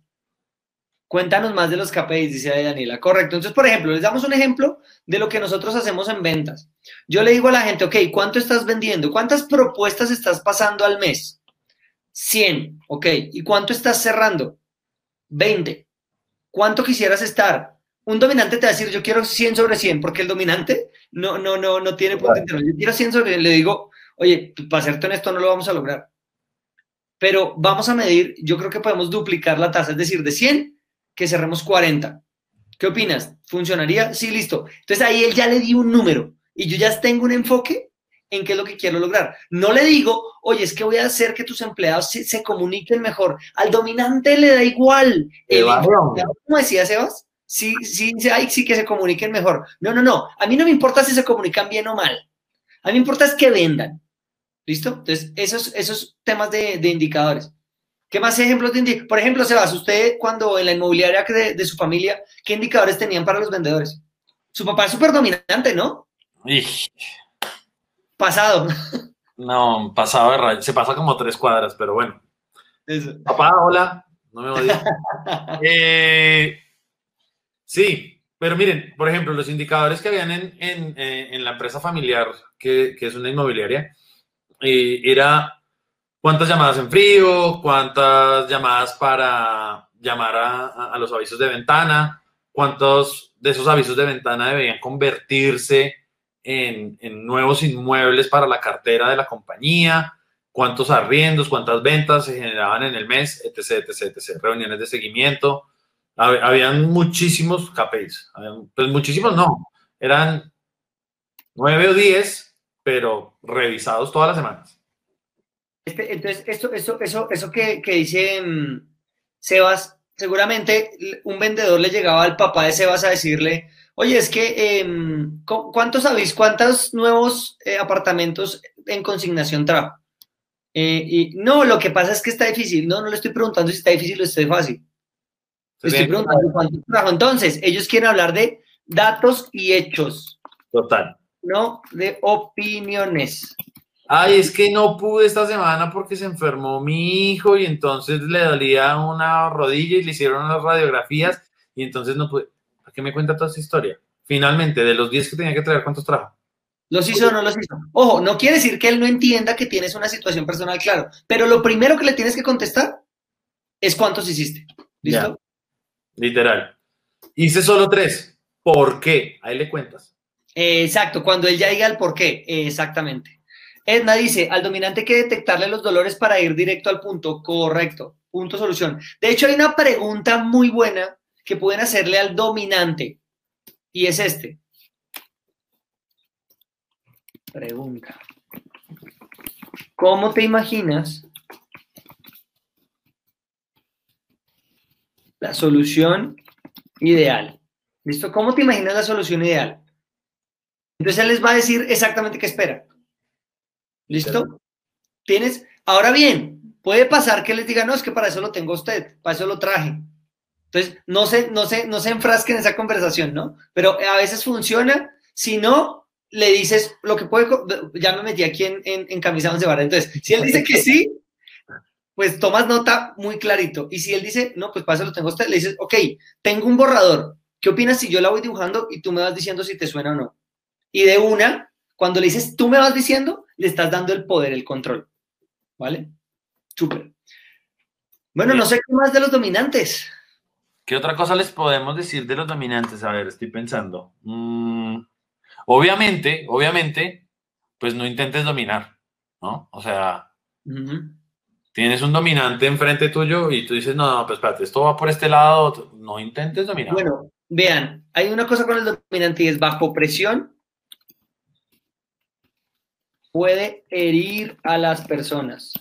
cuéntanos más de los KPIs, dice Daniela. Correcto. Entonces, por ejemplo, les damos un ejemplo de lo que nosotros hacemos en ventas. Yo le digo a la gente, ok, ¿cuánto estás vendiendo? ¿Cuántas propuestas estás pasando al mes? 100, ok. ¿Y cuánto estás cerrando? 20. ¿Cuánto quisieras estar? Un dominante te va a decir, yo quiero 100 sobre 100, porque el dominante no, no, no, no tiene punto interno. Yo quiero 100 sobre 100. Le digo, oye, para serte honesto, no lo vamos a lograr. Pero vamos a medir, yo creo que podemos duplicar la tasa, es decir, de 100, que cerremos 40. ¿Qué opinas? ¿Funcionaría? Sí, listo. Entonces ahí él ya le di un número y yo ya tengo un enfoque en qué es lo que quiero lograr. No le digo, oye, es que voy a hacer que tus empleados se, se comuniquen mejor. Al dominante le da igual. El, ¿Cómo decía Sebas? Sí, sí, sí, sí que se comuniquen mejor. No, no, no. A mí no me importa si se comunican bien o mal. A mí me importa es que vendan. ¿Listo? Entonces, esos, esos temas de, de indicadores. ¿Qué más ejemplos de indicadores? Por ejemplo, Sebas, usted cuando en la inmobiliaria de, de, su familia, ¿qué indicadores tenían para los vendedores? Su papá es súper dominante, ¿no? Pasado. No, pasado de rayo. Se pasa como tres cuadras, pero bueno. Eso. Papá, hola. No me odies. eh, sí, pero miren, por ejemplo, los indicadores que habían en, en, en la empresa familiar, que, que, es una inmobiliaria, eh, era cuántas llamadas en frío, cuántas llamadas para llamar a, a, a los avisos de ventana, cuántos de esos avisos de ventana deberían convertirse en, en, nuevos inmuebles para la cartera de la compañía, cuántos arriendos, cuántas ventas se generaban en el mes, etc., etc., etc., reuniones de seguimiento. Habían muchísimos KPIs, pues muchísimos no, eran nueve o diez, pero revisados todas las semanas. Este, entonces, esto, eso, eso, eso que, que dice um, Sebas, seguramente un vendedor le llegaba al papá de Sebas a decirle, Oye, es que, eh, ¿cuántos sabéis? ¿Cuántos nuevos eh, apartamentos en consignación trajo? Eh, y no, lo que pasa es que está difícil. No, no le estoy preguntando si está difícil o está fácil. Le estoy preguntando cuántos trajo. Entonces, ellos quieren hablar de datos y hechos. Total. No de opiniones. Ay, es que no pude esta semana porque se enfermó mi hijo y entonces le dolía una rodilla y le hicieron unas radiografías y entonces no pude. ¿Para qué me cuenta toda esa historia? Finalmente, de los 10 que tenía que traer, ¿cuántos trajo? ¿Los hizo o no los hizo? Ojo, no quiere decir que él no entienda que tienes una situación personal, claro. Pero lo primero que le tienes que contestar es cuántos hiciste. ¿Listo? Literal. Hice solo tres. ¿Por qué? Ahí le cuentas. exacto, cuando él ya diga el por qué. exactamente. Edna dice, al dominante hay que detectarle los dolores para ir directo al punto. Correcto. Punto solución. De hecho, hay una pregunta muy buena que pueden hacerle al dominante. Y es este. Pregunta. ¿Cómo te imaginas la solución ideal? ¿Listo? ¿Cómo te imaginas la solución ideal? Entonces él les va a decir exactamente qué espera. ¿Listo? Tienes. Ahora bien, puede pasar que les diga, no, es que para eso lo tengo usted, para eso lo traje. Entonces, no se, no se, no se enfrasquen en esa conversación, ¿no? Pero a veces funciona. Si no, le dices lo que puede, ya me metí aquí en, en, camisa once varas. Entonces, si él dice que sí, pues tomas nota muy clarito. Y si él dice, no, pues para eso lo tengo usted, le dices, ok, tengo un borrador. ¿Qué opinas si yo la voy dibujando y tú me vas diciendo si te suena o no? Y de una, cuando le dices, tú me vas diciendo, le estás dando el poder, el control. ¿Vale? Súper. Bueno, no sé qué más de los dominantes. ¿Qué otra cosa les podemos decir de los dominantes? A ver, estoy pensando. Mmm... Obviamente, obviamente, pues no intentes dominar, ¿no? O sea, tienes un dominante enfrente tuyo y tú dices, no, no, pues espérate, esto va por este lado, no intentes dominar. Bueno, vean, hay una cosa con el dominante y es bajo presión puede herir a las personas.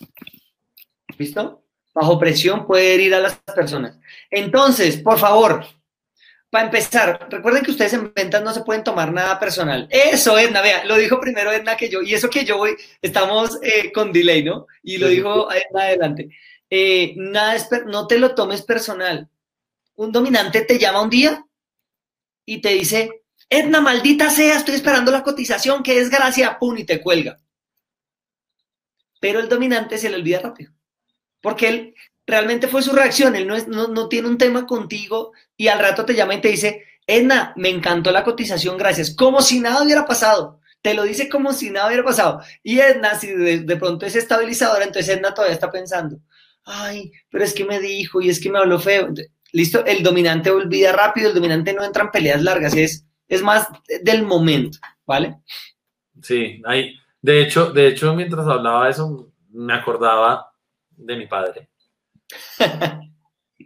¿Listo? Bajo presión puede herir a las personas. Entonces, por favor, para empezar, recuerden que ustedes en ventas no se pueden tomar nada personal. Eso, Edna, vea, lo dijo primero Edna que yo, y eso que yo voy, estamos eh, con delay, ¿no? Y lo dijo Edna adelante. Eh, nada no te lo tomes personal. Un dominante te llama un día y te dice, Edna, maldita sea, estoy esperando la cotización, qué desgracia, pum, y te cuelga. Pero el dominante se le olvida rápido. Porque él realmente fue su reacción. Él no, no, tiene un tema contigo y al rato te llama y te dice, Edna, me encantó la cotización, gracias. Como si nada hubiera pasado. Te lo dice como si nada hubiera pasado. Y Edna, si de, pronto es estabilizadora, entonces Edna todavía está pensando, ay, pero es que me dijo y es que me habló feo. Listo, el dominante olvida rápido, el dominante no entra en peleas largas, es, es más del momento, ¿vale? Sí, hay, de hecho, de hecho, mientras hablaba de eso, me acordaba de mi padre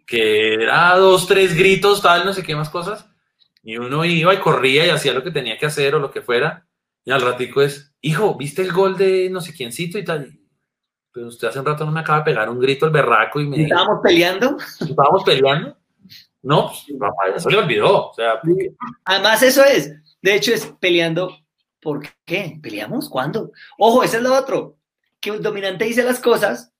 que era dos, tres gritos, tal, no sé qué más cosas. Y uno iba y corría y hacía lo que tenía que hacer o lo que fuera. Y al ratico es, hijo, ¿viste el gol de no sé quiéncito y tal? Pero usted hace un rato no me acaba de pegar un grito el berraco y me ¿Estábamos peleando? ¿Estábamos peleando? No, pues, papá, eso le olvidó. O sea, Además, eso es. De hecho, es peleando. ¿Por qué? ¿Peleamos? ¿Cuándo? Ojo, ese es lo otro. Que el dominante dice las cosas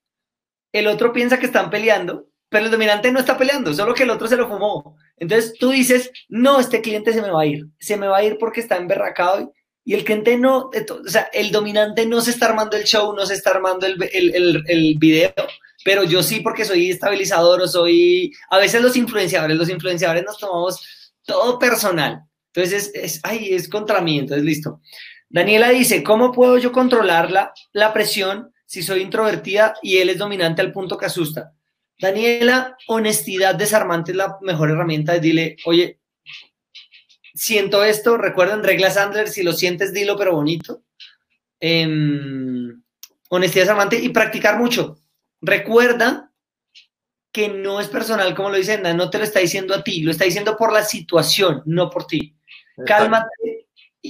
el otro piensa que están peleando, pero el dominante no está peleando, solo que el otro se lo fumó. Entonces tú dices, no, este cliente se me va a ir, se me va a ir porque está emberracado y el cliente no, o sea, el dominante no se está armando el show, no se está armando el, el, video, pero yo sí porque soy estabilizador o soy, a veces los influenciadores, los influenciadores nos tomamos todo personal. Entonces es, ay, es contra mí, entonces listo. Daniela dice, ¿cómo puedo yo controlar la, la presión si soy introvertida y él es dominante al punto que asusta. Daniela, honestidad desarmante es la mejor herramienta. Dile, oye, siento esto, recuerden reglas Sandler, si lo sientes, dilo, pero bonito. Em, honestidad desarmante y practicar mucho. Recuerda que no es personal, como lo dice Enda, no te lo está diciendo a ti, lo está diciendo por la situación, no por ti. Cálmate,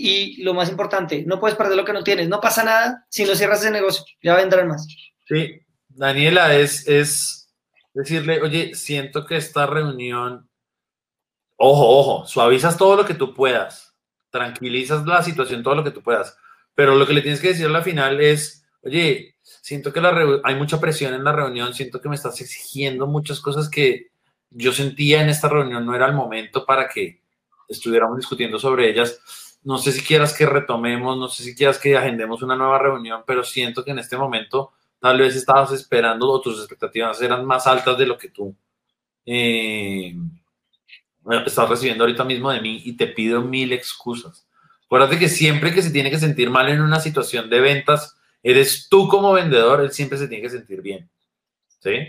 y lo más importante, no puedes perder lo que no tienes. No pasa nada si no cierras ese negocio, ya vendrán más. Sí, Daniela, es, es decirle, oye, siento que esta reunión, ojo, ojo, suavizas todo lo que tú puedas, tranquilizas la situación todo lo que tú puedas, pero lo que le tienes que decir al final es, oye, siento que la hay mucha presión en la reunión, siento que me estás exigiendo muchas cosas que yo sentía en esta reunión, no era el momento para que estuviéramos discutiendo sobre ellas no sé si quieras que retomemos, no sé si quieras que agendemos una nueva reunión, pero siento que en este momento tal vez estabas esperando o tus expectativas eran más altas de lo que tú eh, estás recibiendo ahorita mismo de mí y te pido mil excusas. Acuérdate que siempre que se tiene que sentir mal en una situación de ventas, eres tú como vendedor, él siempre se tiene que sentir bien. ¿Sí?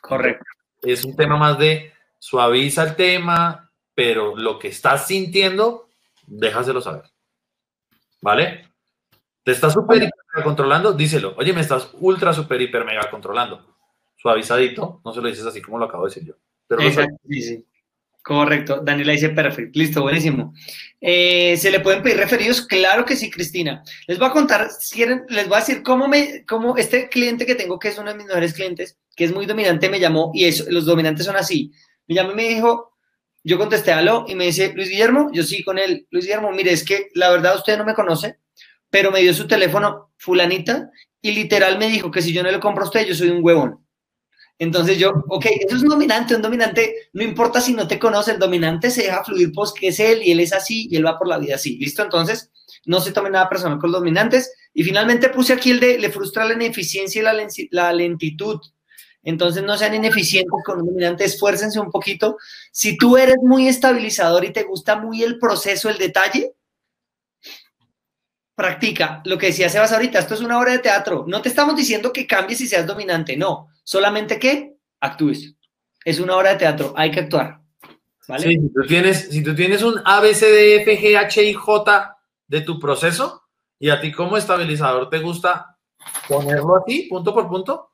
Correcto. Es un tema más de suaviza el tema, pero lo que estás sintiendo, déjaselo saber. ¿Vale? ¿Te estás súper hiper controlando? Díselo. Oye, me estás ultra, súper, hiper, mega controlando. Suavizadito. No se lo dices así como lo acabo de decir yo. Exacto, sí, sí. Correcto, Daniela dice perfecto, listo, buenísimo. Eh, ¿Se le pueden pedir referidos? Claro que sí, Cristina. Les voy a contar, quieren, les voy a decir cómo me, cómo este cliente que tengo, que es uno de mis mejores clientes, que es muy dominante, me llamó, y eso, los dominantes son así. Me llamó y me dijo, yo contesté aló, y me dice, Luis Guillermo, yo sí con él. Luis Guillermo, mire, es que la verdad usted no me conoce, pero me dio su teléfono fulanita, y literal me dijo que si yo no le compro a usted, yo soy un huevón. Entonces yo, ok, eso es un dominante, un dominante, no importa si no te conoce, el dominante se deja fluir pues que es él y él es así y él va por la vida así, ¿listo? Entonces, no se tome nada personal con los dominantes. Y finalmente puse aquí el de, le frustra la ineficiencia y la lentitud. Entonces, no sean ineficientes con un dominante, esfuércense un poquito. Si tú eres muy estabilizador y te gusta muy el proceso, el detalle, practica. Lo que decía Sebas ahorita, esto es una obra de teatro. No te estamos diciendo que cambies y seas dominante, no. Solamente que actúes. Es una obra de teatro, hay que actuar. ¿vale? si, tú tienes, si tú tienes un A, B, C, D, F, G, H, I, J de tu proceso y a ti como estabilizador te gusta ponerlo así, punto por punto,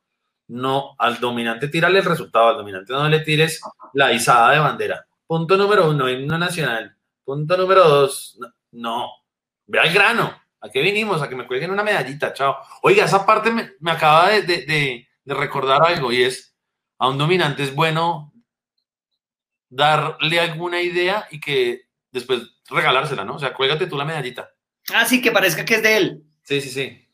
no, al dominante tírale el resultado, al dominante no le tires la izada de bandera. Punto número uno, himno nacional. Punto número dos, no, ve al grano. ¿A qué vinimos? A que me cuelguen una medallita, chao. Oiga, esa parte me, acaba de, recordar algo y es, a un dominante es bueno darle alguna idea y que después regalársela, ¿no? O sea, cuélgate tú la medallita. Ah, sí, que parezca que es de él. Sí, sí, sí.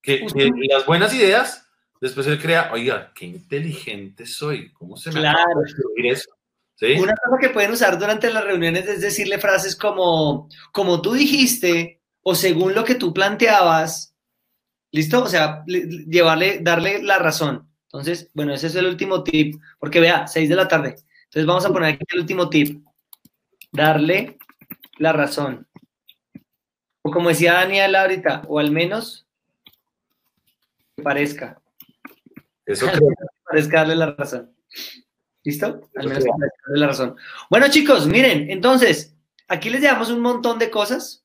Que, las buenas ideas, después él crea, oiga, qué inteligente soy, ¿cómo se me claro. eso? ¿Sí? Una cosa que pueden usar durante las reuniones es decirle frases como, como tú dijiste, o según lo que tú planteabas, ¿listo? O sea, llevarle, darle la razón. Entonces, bueno, ese es el último tip, porque vea, 6 de la tarde. Entonces vamos a poner aquí el último tip. Darle la razón. O como decía Daniel ahorita, o al menos que parezca. Eso que parezca darle la razón. ¿Listo? Al menos parezca darle la razón. Bueno, chicos, miren, entonces, aquí les llevamos un montón de cosas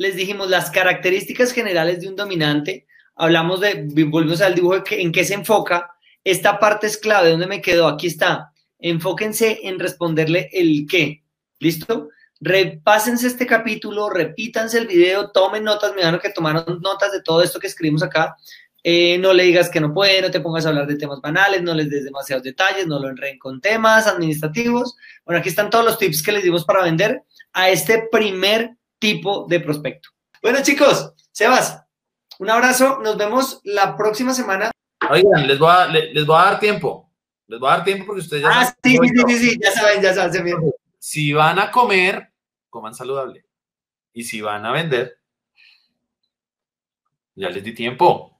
les dijimos las características generales de un dominante, hablamos de, volvemos al dibujo en qué se enfoca, esta parte es clave, ¿dónde me quedo? Aquí está, enfóquense en responderle el qué, ¿listo? Repásense este capítulo, repítanse el video, tomen notas, me que tomaron notas de todo esto que escribimos acá, eh, no le digas que no puede, no te pongas a hablar de temas banales, no les des demasiados detalles, no lo enreden con temas administrativos. Bueno, aquí están todos los tips que les dimos para vender a este primer tipo de prospecto. Bueno, chicos, Sebas, un abrazo. Nos vemos la próxima semana. Oigan, les voy a, les, voy a dar tiempo. Les voy a dar tiempo porque ustedes ya ah, sí, sí, sí, sí, ya saben, ya saben. Si van a comer, coman saludable. Y si van a vender, ya les di tiempo.